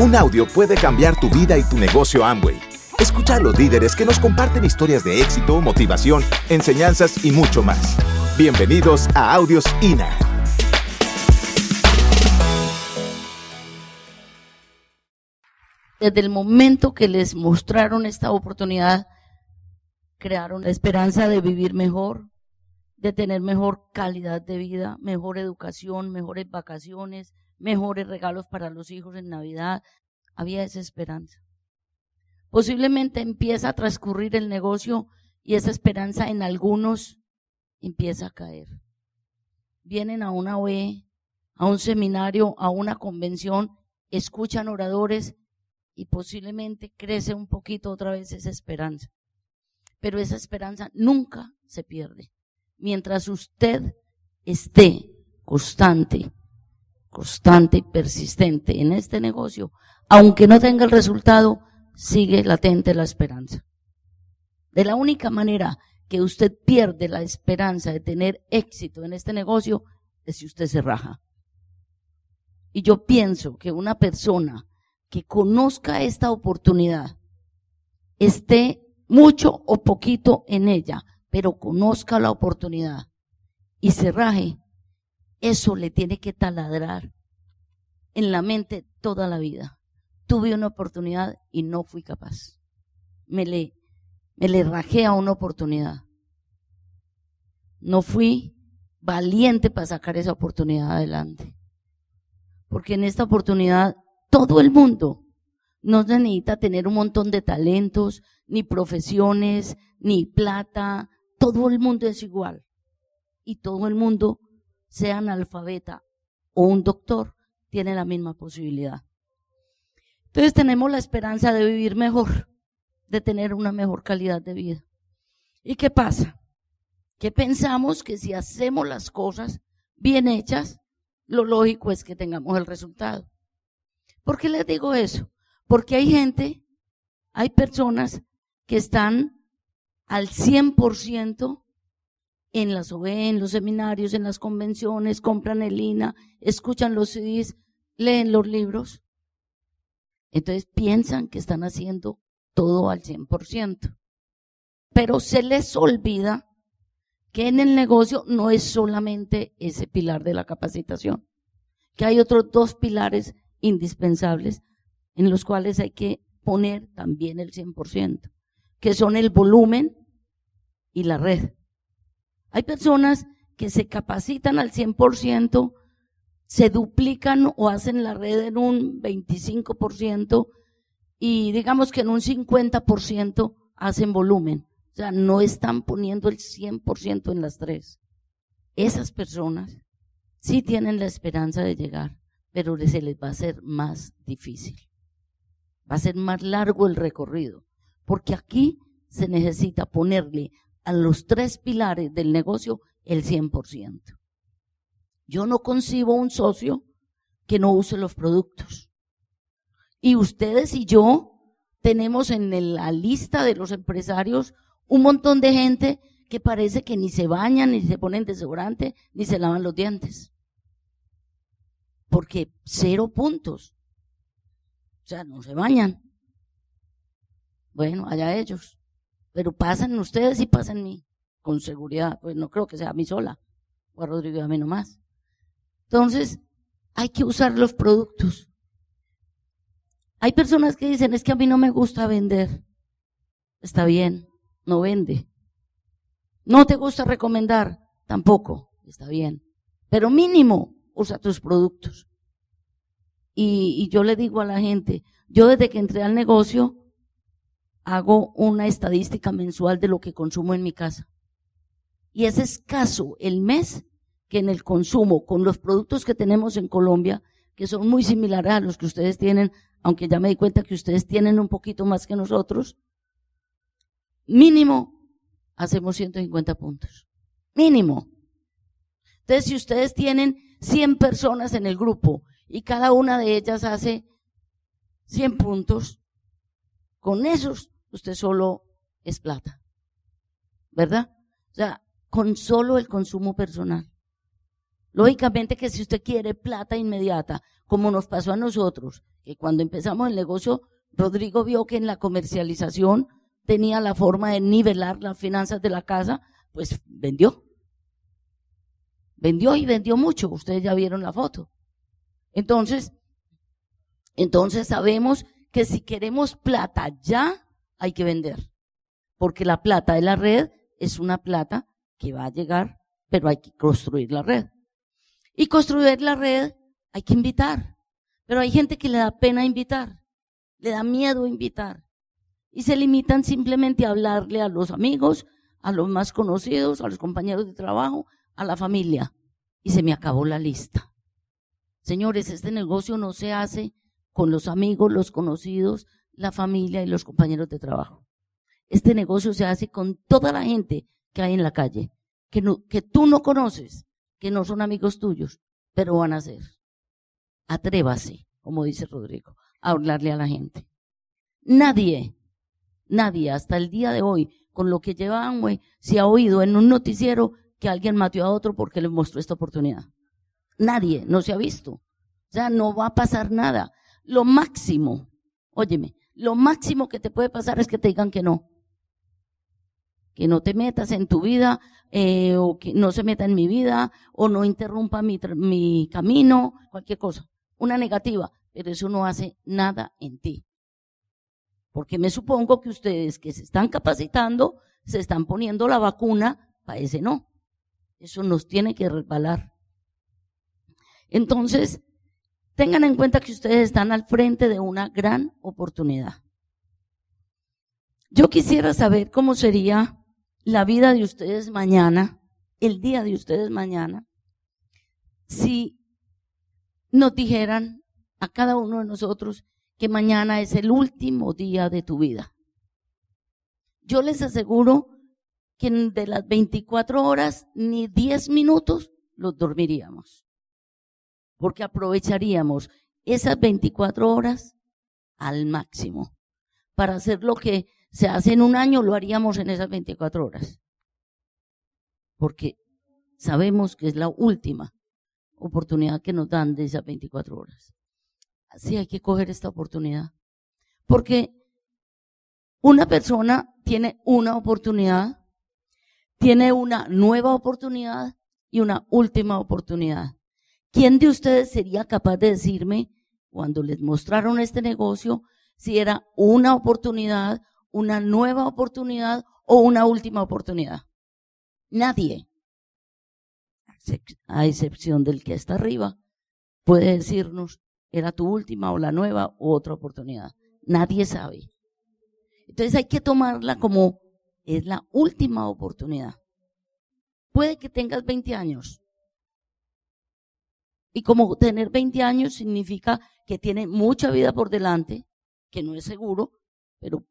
Un audio puede cambiar tu vida y tu negocio Amway. Escucha a los líderes que nos comparten historias de éxito, motivación, enseñanzas y mucho más. Bienvenidos a Audios INA. Desde el momento que les mostraron esta oportunidad, crearon la esperanza de vivir mejor, de tener mejor calidad de vida, mejor educación, mejores vacaciones, mejores regalos para los hijos en Navidad. Había esa esperanza. Posiblemente empieza a transcurrir el negocio y esa esperanza en algunos empieza a caer. Vienen a una OE, a un seminario, a una convención, escuchan oradores y posiblemente crece un poquito otra vez esa esperanza. Pero esa esperanza nunca se pierde. Mientras usted esté constante constante y persistente en este negocio, aunque no tenga el resultado, sigue latente la esperanza. De la única manera que usted pierde la esperanza de tener éxito en este negocio es si usted se raja. Y yo pienso que una persona que conozca esta oportunidad, esté mucho o poquito en ella, pero conozca la oportunidad y se raje, eso le tiene que taladrar en la mente toda la vida. Tuve una oportunidad y no fui capaz. Me le, me le rajé a una oportunidad. No fui valiente para sacar esa oportunidad adelante. Porque en esta oportunidad todo el mundo no necesita tener un montón de talentos, ni profesiones, ni plata. Todo el mundo es igual. Y todo el mundo sea analfabeta o un doctor, tiene la misma posibilidad. Entonces tenemos la esperanza de vivir mejor, de tener una mejor calidad de vida. ¿Y qué pasa? Que pensamos que si hacemos las cosas bien hechas, lo lógico es que tengamos el resultado. ¿Por qué les digo eso? Porque hay gente, hay personas que están al 100% en las OE, en los seminarios, en las convenciones, compran el INA, escuchan los CDs, leen los libros. Entonces piensan que están haciendo todo al 100%. Pero se les olvida que en el negocio no es solamente ese pilar de la capacitación, que hay otros dos pilares indispensables en los cuales hay que poner también el 100%, que son el volumen y la red. Hay personas que se capacitan al 100%, se duplican o hacen la red en un 25% y digamos que en un 50% hacen volumen. O sea, no están poniendo el 100% en las tres. Esas personas sí tienen la esperanza de llegar, pero se les va a hacer más difícil. Va a ser más largo el recorrido, porque aquí se necesita ponerle a los tres pilares del negocio el 100%. Yo no concibo un socio que no use los productos. Y ustedes y yo tenemos en la lista de los empresarios un montón de gente que parece que ni se bañan, ni se ponen desodorante, ni se lavan los dientes. Porque cero puntos. O sea, no se bañan. Bueno, allá ellos. Pero pasan ustedes y pasan mí, con seguridad. Pues no creo que sea a mí sola, o a Rodrigo y a mí nomás. Entonces, hay que usar los productos. Hay personas que dicen, es que a mí no me gusta vender. Está bien, no vende. No te gusta recomendar, tampoco, está bien. Pero mínimo, usa tus productos. Y, y yo le digo a la gente, yo desde que entré al negocio, hago una estadística mensual de lo que consumo en mi casa. Y es escaso el mes que en el consumo con los productos que tenemos en Colombia, que son muy similares a los que ustedes tienen, aunque ya me di cuenta que ustedes tienen un poquito más que nosotros, mínimo hacemos 150 puntos. Mínimo. Entonces, si ustedes tienen 100 personas en el grupo y cada una de ellas hace 100 puntos, con esos usted solo es plata. ¿Verdad? O sea, con solo el consumo personal. Lógicamente que si usted quiere plata inmediata, como nos pasó a nosotros, que cuando empezamos el negocio, Rodrigo vio que en la comercialización tenía la forma de nivelar las finanzas de la casa, pues vendió. Vendió y vendió mucho, ustedes ya vieron la foto. Entonces, entonces sabemos que si queremos plata ya, hay que vender. Porque la plata de la red es una plata que va a llegar, pero hay que construir la red. Y construir la red hay que invitar. Pero hay gente que le da pena invitar, le da miedo invitar. Y se limitan simplemente a hablarle a los amigos, a los más conocidos, a los compañeros de trabajo, a la familia. Y se me acabó la lista. Señores, este negocio no se hace con los amigos, los conocidos, la familia y los compañeros de trabajo. Este negocio se hace con toda la gente que hay en la calle, que, que tú no conoces, que no son amigos tuyos, pero van a ser. Atrévase, como dice Rodrigo, a hablarle a la gente. Nadie, nadie hasta el día de hoy, con lo que lleva Amway, se ha oído en un noticiero que alguien mató a otro porque le mostró esta oportunidad. Nadie, no se ha visto. O sea, no va a pasar nada. Lo máximo, óyeme, lo máximo que te puede pasar es que te digan que no. Que no te metas en tu vida, eh, o que no se meta en mi vida, o no interrumpa mi, mi camino, cualquier cosa. Una negativa, pero eso no hace nada en ti. Porque me supongo que ustedes que se están capacitando, se están poniendo la vacuna para ese no. Eso nos tiene que resbalar. Entonces, tengan en cuenta que ustedes están al frente de una gran oportunidad. Yo quisiera saber cómo sería la vida de ustedes mañana, el día de ustedes mañana, si nos dijeran a cada uno de nosotros que mañana es el último día de tu vida. Yo les aseguro que de las 24 horas ni 10 minutos los dormiríamos porque aprovecharíamos esas 24 horas al máximo. Para hacer lo que se hace en un año, lo haríamos en esas 24 horas. Porque sabemos que es la última oportunidad que nos dan de esas 24 horas. Así hay que coger esta oportunidad. Porque una persona tiene una oportunidad, tiene una nueva oportunidad y una última oportunidad. ¿Quién de ustedes sería capaz de decirme, cuando les mostraron este negocio, si era una oportunidad, una nueva oportunidad o una última oportunidad? Nadie, a excepción del que está arriba, puede decirnos, era tu última o la nueva o otra oportunidad. Nadie sabe. Entonces hay que tomarla como es la última oportunidad. Puede que tengas 20 años, y como tener 20 años significa que tiene mucha vida por delante, que no es seguro, pero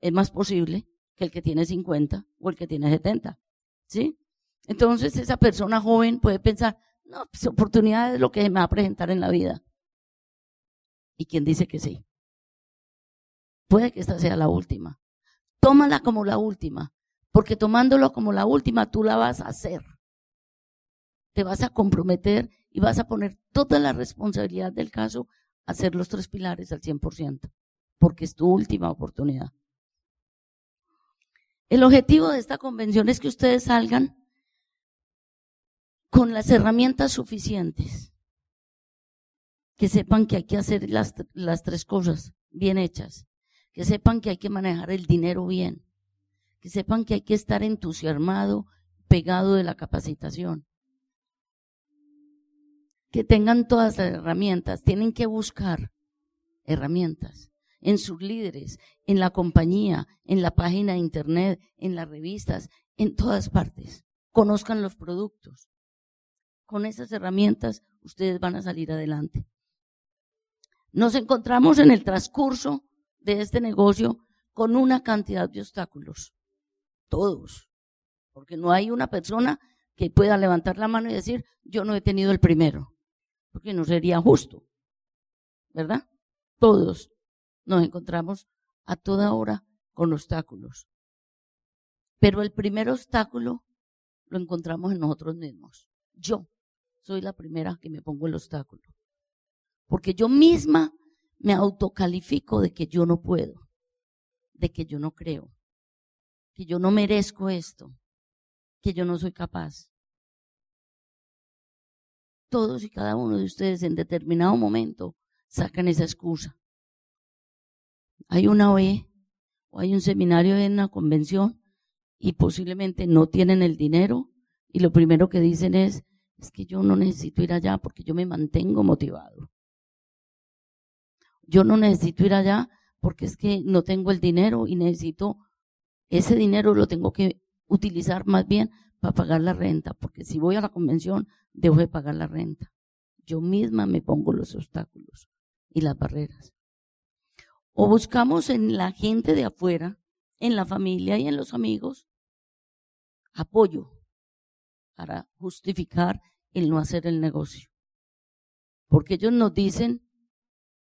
es más posible que el que tiene 50 o el que tiene 70. ¿Sí? Entonces esa persona joven puede pensar, no, pues oportunidad es lo que me va a presentar en la vida. ¿Y quién dice que sí? Puede que esta sea la última. Tómala como la última, porque tomándolo como la última tú la vas a hacer. Te vas a comprometer y vas a poner toda la responsabilidad del caso a hacer los tres pilares al 100%, porque es tu última oportunidad. El objetivo de esta convención es que ustedes salgan con las herramientas suficientes, que sepan que hay que hacer las, las tres cosas bien hechas, que sepan que hay que manejar el dinero bien, que sepan que hay que estar entusiasmado, pegado de la capacitación, que tengan todas las herramientas, tienen que buscar herramientas en sus líderes, en la compañía, en la página de internet, en las revistas, en todas partes. Conozcan los productos. Con esas herramientas ustedes van a salir adelante. Nos encontramos en el transcurso de este negocio con una cantidad de obstáculos. Todos. Porque no hay una persona que pueda levantar la mano y decir, yo no he tenido el primero porque no sería justo, ¿verdad? Todos nos encontramos a toda hora con obstáculos. Pero el primer obstáculo lo encontramos en nosotros mismos. Yo soy la primera que me pongo el obstáculo. Porque yo misma me autocalifico de que yo no puedo, de que yo no creo, que yo no merezco esto, que yo no soy capaz. Todos y cada uno de ustedes en determinado momento sacan esa excusa. Hay una OE o hay un seminario en una convención y posiblemente no tienen el dinero y lo primero que dicen es, es que yo no necesito ir allá porque yo me mantengo motivado. Yo no necesito ir allá porque es que no tengo el dinero y necesito, ese dinero lo tengo que utilizar más bien para pagar la renta, porque si voy a la convención, debo de pagar la renta. Yo misma me pongo los obstáculos y las barreras. O buscamos en la gente de afuera, en la familia y en los amigos, apoyo para justificar el no hacer el negocio. Porque ellos nos dicen,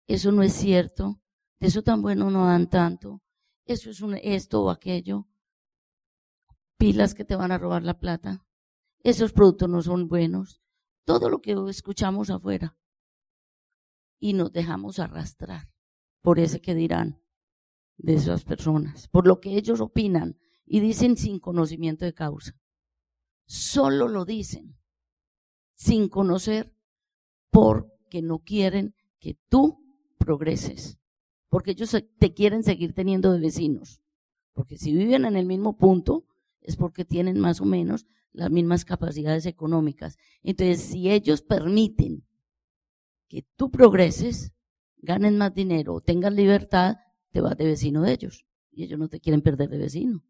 eso no es cierto, de eso tan bueno no dan tanto, eso es un, esto o aquello, pilas que te van a robar la plata, esos productos no son buenos, todo lo que escuchamos afuera. Y nos dejamos arrastrar por ese que dirán de esas personas, por lo que ellos opinan y dicen sin conocimiento de causa. Solo lo dicen sin conocer porque no quieren que tú progreses, porque ellos te quieren seguir teniendo de vecinos, porque si viven en el mismo punto es porque tienen más o menos las mismas capacidades económicas. Entonces, si ellos permiten que tú progreses, ganen más dinero, tengan libertad, te vas de vecino de ellos. Y ellos no te quieren perder de vecino.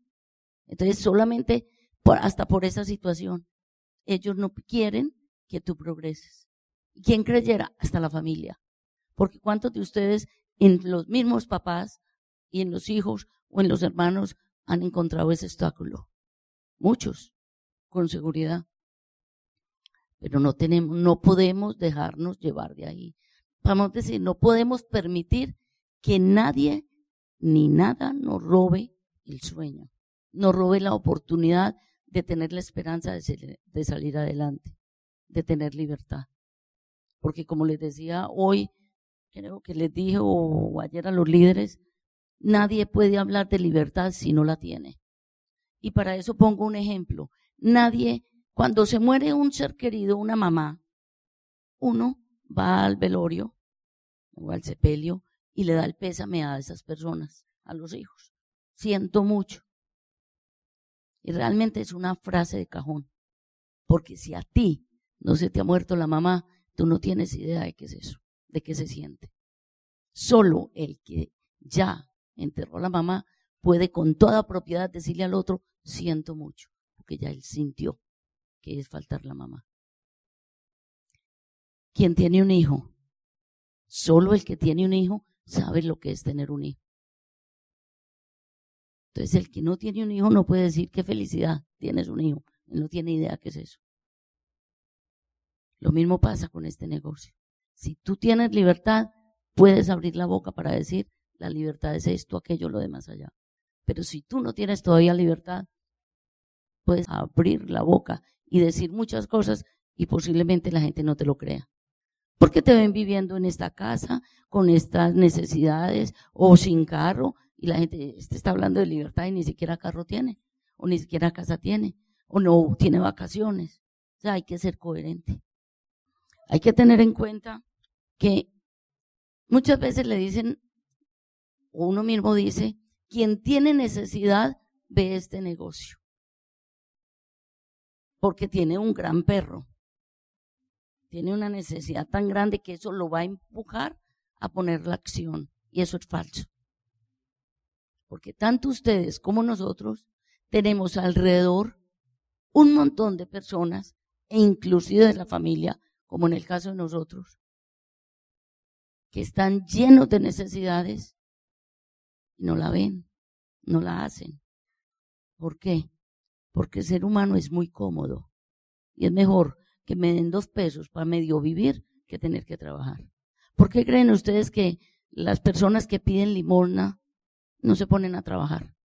Entonces, solamente hasta por esa situación, ellos no quieren que tú progreses. ¿Quién creyera? Hasta la familia. Porque ¿cuántos de ustedes en los mismos papás y en los hijos o en los hermanos han encontrado ese obstáculo? Muchos, con seguridad. Pero no tenemos, no podemos dejarnos llevar de ahí. Vamos a decir, no podemos permitir que nadie ni nada nos robe el sueño, nos robe la oportunidad de tener la esperanza de, de salir adelante, de tener libertad. Porque como les decía hoy, creo que les dije o ayer a los líderes, nadie puede hablar de libertad si no la tiene. Y para eso pongo un ejemplo. Nadie, cuando se muere un ser querido, una mamá, uno va al velorio o al sepelio y le da el pésame a esas personas, a los hijos. Siento mucho. Y realmente es una frase de cajón. Porque si a ti no se te ha muerto la mamá, tú no tienes idea de qué es eso de qué se siente. Solo el que ya enterró a la mamá puede con toda propiedad decirle al otro, siento mucho, porque ya él sintió que es faltar la mamá. Quien tiene un hijo, solo el que tiene un hijo sabe lo que es tener un hijo. Entonces el que no tiene un hijo no puede decir qué felicidad tienes un hijo. Él no tiene idea qué es eso. Lo mismo pasa con este negocio. Si tú tienes libertad, puedes abrir la boca para decir, la libertad es esto, aquello, lo demás allá. Pero si tú no tienes todavía libertad, puedes abrir la boca y decir muchas cosas y posiblemente la gente no te lo crea. Porque te ven viviendo en esta casa con estas necesidades o sin carro y la gente te está hablando de libertad y ni siquiera carro tiene o ni siquiera casa tiene o no tiene vacaciones. O sea, hay que ser coherente. Hay que tener en cuenta que muchas veces le dicen, o uno mismo dice, quien tiene necesidad ve este negocio. Porque tiene un gran perro. Tiene una necesidad tan grande que eso lo va a empujar a poner la acción. Y eso es falso. Porque tanto ustedes como nosotros tenemos alrededor un montón de personas, e inclusive de la familia, como en el caso de nosotros, que están llenos de necesidades y no la ven, no la hacen. ¿Por qué? Porque el ser humano es muy cómodo y es mejor que me den dos pesos para medio vivir que tener que trabajar. ¿Por qué creen ustedes que las personas que piden limosna no se ponen a trabajar?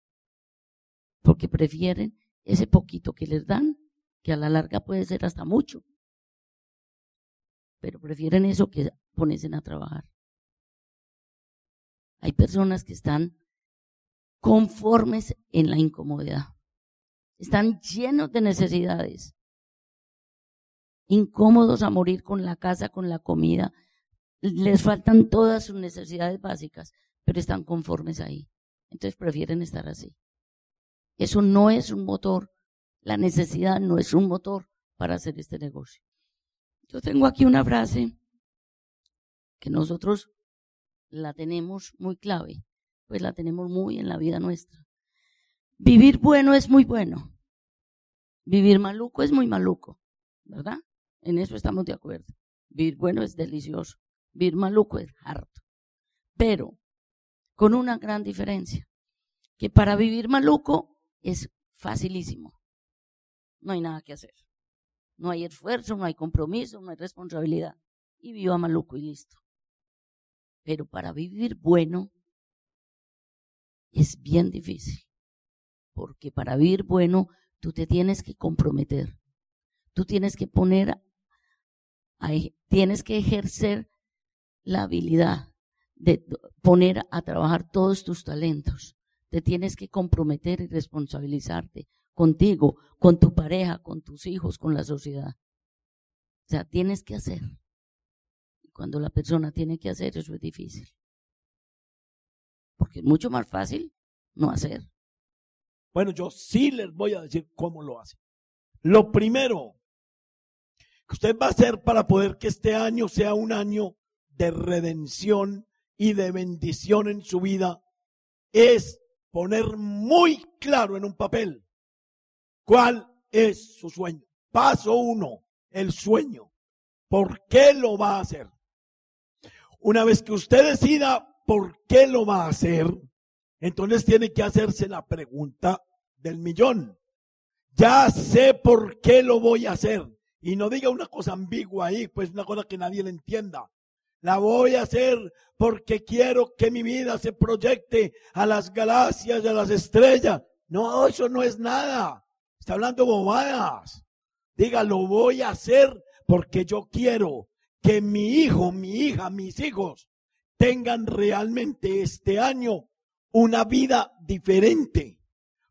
Porque prefieren ese poquito que les dan, que a la larga puede ser hasta mucho, pero prefieren eso que ponerse a trabajar. Hay personas que están conformes en la incomodidad. Están llenos de necesidades. Incómodos a morir con la casa, con la comida. Les faltan todas sus necesidades básicas, pero están conformes ahí. Entonces prefieren estar así. Eso no es un motor. La necesidad no es un motor para hacer este negocio. Yo tengo aquí una frase que nosotros la tenemos muy clave, pues la tenemos muy en la vida nuestra. Vivir bueno es muy bueno. Vivir maluco es muy maluco, ¿verdad? En eso estamos de acuerdo. Vivir bueno es delicioso. Vivir maluco es harto. Pero con una gran diferencia, que para vivir maluco es facilísimo. No hay nada que hacer. No hay esfuerzo, no hay compromiso, no hay responsabilidad. Y viva maluco y listo. Pero para vivir bueno es bien difícil. Porque para vivir bueno tú te tienes que comprometer. Tú tienes que poner, tienes que ejercer la habilidad de poner a trabajar todos tus talentos. Te tienes que comprometer y responsabilizarte contigo, con tu pareja, con tus hijos, con la sociedad. O sea, tienes que hacer. Cuando la persona tiene que hacer, eso es difícil. Porque es mucho más fácil no hacer. Bueno, yo sí les voy a decir cómo lo hace. Lo primero que usted va a hacer para poder que este año sea un año de redención y de bendición en su vida es poner muy claro en un papel ¿Cuál es su sueño? Paso uno, el sueño. ¿Por qué lo va a hacer? Una vez que usted decida por qué lo va a hacer, entonces tiene que hacerse la pregunta del millón. Ya sé por qué lo voy a hacer. Y no diga una cosa ambigua ahí, pues una cosa que nadie le entienda. La voy a hacer porque quiero que mi vida se proyecte a las galaxias, a las estrellas. No, eso no es nada. Está hablando bobadas. Diga, lo voy a hacer porque yo quiero que mi hijo, mi hija, mis hijos tengan realmente este año una vida diferente.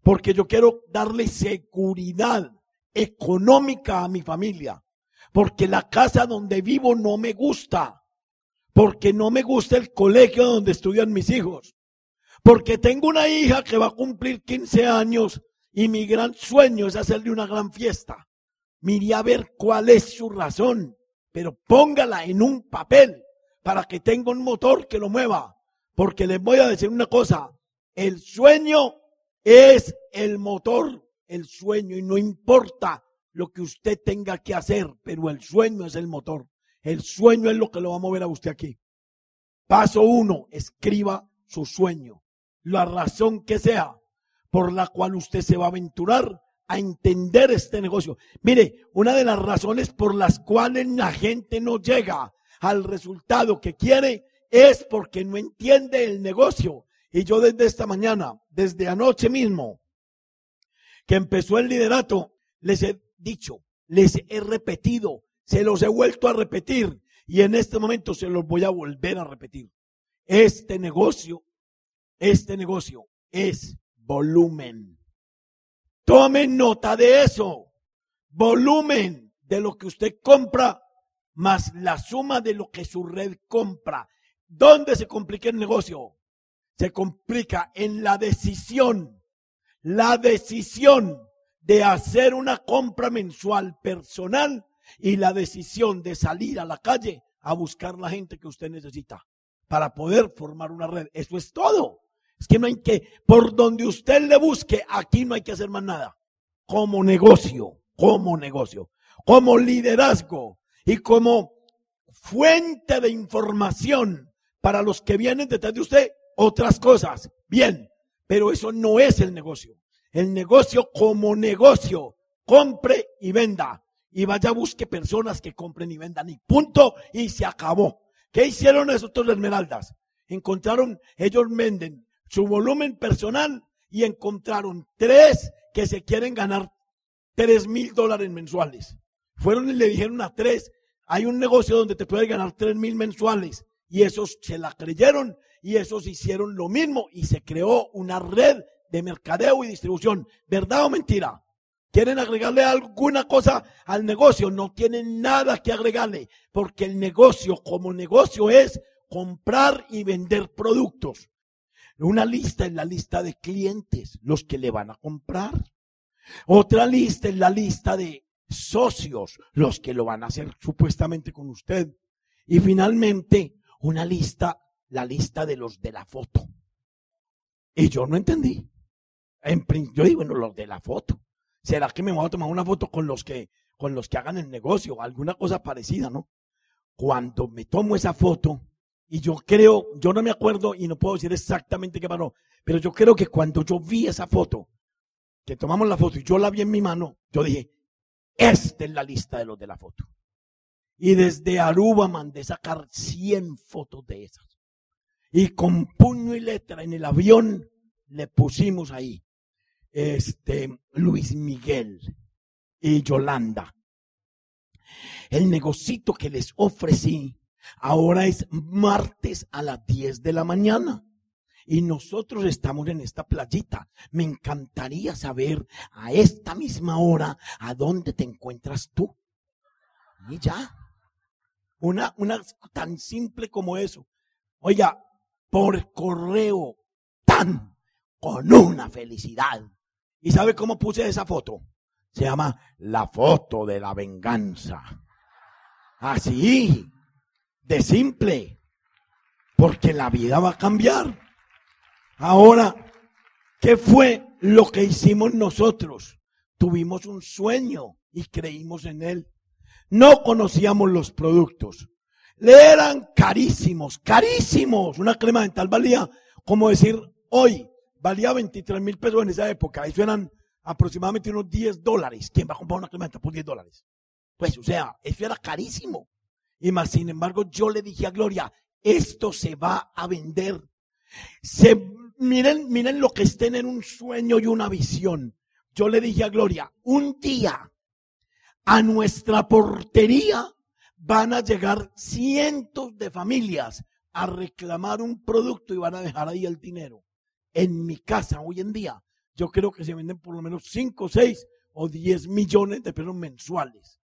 Porque yo quiero darle seguridad económica a mi familia. Porque la casa donde vivo no me gusta. Porque no me gusta el colegio donde estudian mis hijos. Porque tengo una hija que va a cumplir 15 años y mi gran sueño es hacerle una gran fiesta. Mire a ver cuál es su razón, pero póngala en un papel para que tenga un motor que lo mueva. Porque les voy a decir una cosa, el sueño es el motor, el sueño, y no importa lo que usted tenga que hacer, pero el sueño es el motor. El sueño es lo que lo va a mover a usted aquí. Paso uno, escriba su sueño, la razón que sea por la cual usted se va a aventurar a entender este negocio. Mire, una de las razones por las cuales la gente no llega al resultado que quiere es porque no entiende el negocio. Y yo desde esta mañana, desde anoche mismo, que empezó el liderato, les he dicho, les he repetido, se los he vuelto a repetir y en este momento se los voy a volver a repetir. Este negocio, este negocio es volumen. Tome nota de eso. Volumen de lo que usted compra más la suma de lo que su red compra. ¿Dónde se complica el negocio? Se complica en la decisión. La decisión de hacer una compra mensual personal y la decisión de salir a la calle a buscar la gente que usted necesita para poder formar una red. Eso es todo. Es que no hay que, por donde usted le busque, aquí no hay que hacer más nada. Como negocio, como negocio, como liderazgo y como fuente de información para los que vienen detrás de usted, otras cosas. Bien, pero eso no es el negocio. El negocio como negocio, compre y venda. Y vaya busque personas que compren y vendan. Y punto, y se acabó. ¿Qué hicieron esos dos esmeraldas? Encontraron, ellos venden su volumen personal y encontraron tres que se quieren ganar tres mil dólares mensuales. Fueron y le dijeron a tres, hay un negocio donde te puedes ganar tres mil mensuales. Y esos se la creyeron y esos hicieron lo mismo y se creó una red de mercadeo y distribución. ¿Verdad o mentira? ¿Quieren agregarle alguna cosa al negocio? No tienen nada que agregarle, porque el negocio como negocio es comprar y vender productos. Una lista es la lista de clientes, los que le van a comprar. Otra lista es la lista de socios, los que lo van a hacer supuestamente con usted. Y finalmente, una lista, la lista de los de la foto. Y yo no entendí. En, yo digo, bueno, los de la foto. ¿Será que me voy a tomar una foto con los que, con los que hagan el negocio o alguna cosa parecida, no? Cuando me tomo esa foto, y yo creo, yo no me acuerdo y no puedo decir exactamente qué pasó, pero yo creo que cuando yo vi esa foto, que tomamos la foto y yo la vi en mi mano, yo dije, esta es la lista de los de la foto. Y desde Aruba mandé sacar 100 fotos de esas. Y con puño y letra en el avión le pusimos ahí este, Luis Miguel y Yolanda. El negocito que les ofrecí ahora es martes a las 10 de la mañana. Y nosotros estamos en esta playita. Me encantaría saber a esta misma hora a dónde te encuentras tú. Y ya. Una, una tan simple como eso. Oiga, por correo, tan, con una felicidad. ¿Y sabe cómo puse esa foto? Se llama la foto de la venganza. Así, de simple. Porque la vida va a cambiar. Ahora, ¿qué fue lo que hicimos nosotros? Tuvimos un sueño y creímos en él. No conocíamos los productos. Le eran carísimos, carísimos. Una crema dental valía, como decir, hoy, valía 23 mil pesos en esa época. Eso eran aproximadamente unos 10 dólares. ¿Quién va a comprar una crema dental por 10 dólares? Pues, o sea, eso era carísimo. Y más, sin embargo, yo le dije a Gloria, esto se va a vender. Se, miren, miren lo que es tener un sueño y una visión. Yo le dije a Gloria, un día a nuestra portería van a llegar cientos de familias a reclamar un producto y van a dejar ahí el dinero. En mi casa hoy en día, yo creo que se venden por lo menos 5, 6 o 10 millones de pesos mensuales.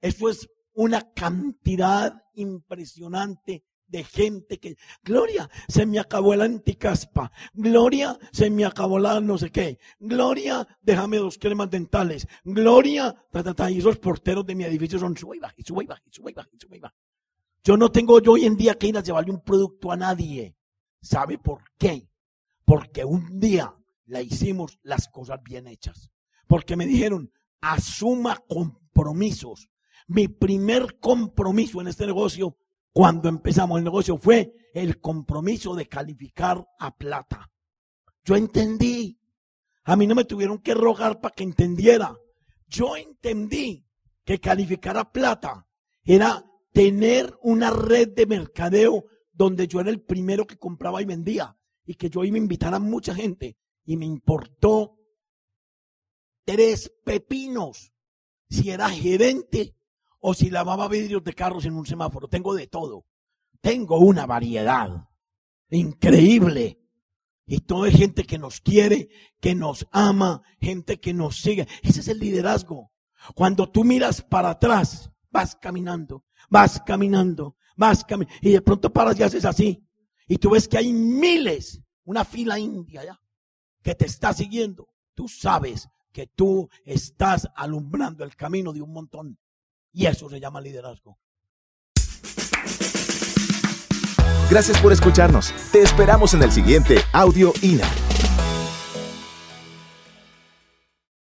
Eso es una cantidad impresionante de gente que, Gloria, se me acabó el anticaspa, Gloria, se me acabó la no sé qué, Gloria, déjame dos cremas dentales, Gloria, ta, y esos porteros de mi edificio son sube y baja, y sube y y y baja. Yo no tengo yo hoy en día que ir a llevarle un producto a nadie. ¿Sabe por qué? Porque un día la hicimos las cosas bien hechas. Porque me dijeron, asuma compromisos. Mi primer compromiso en este negocio cuando empezamos el negocio fue el compromiso de calificar a plata. Yo entendí. A mí no me tuvieron que rogar para que entendiera. Yo entendí que calificar a plata era tener una red de mercadeo donde yo era el primero que compraba y vendía y que yo iba a invitar a mucha gente y me importó tres pepinos si era gerente o si lavaba vidrios de carros en un semáforo. Tengo de todo. Tengo una variedad increíble. Y toda gente que nos quiere, que nos ama, gente que nos sigue. Ese es el liderazgo. Cuando tú miras para atrás, vas caminando, vas caminando, vas caminando. Y de pronto paras y haces así. Y tú ves que hay miles, una fila india ya, que te está siguiendo. Tú sabes que tú estás alumbrando el camino de un montón. Y eso se llama liderazgo. Gracias por escucharnos. Te esperamos en el siguiente Audio INA.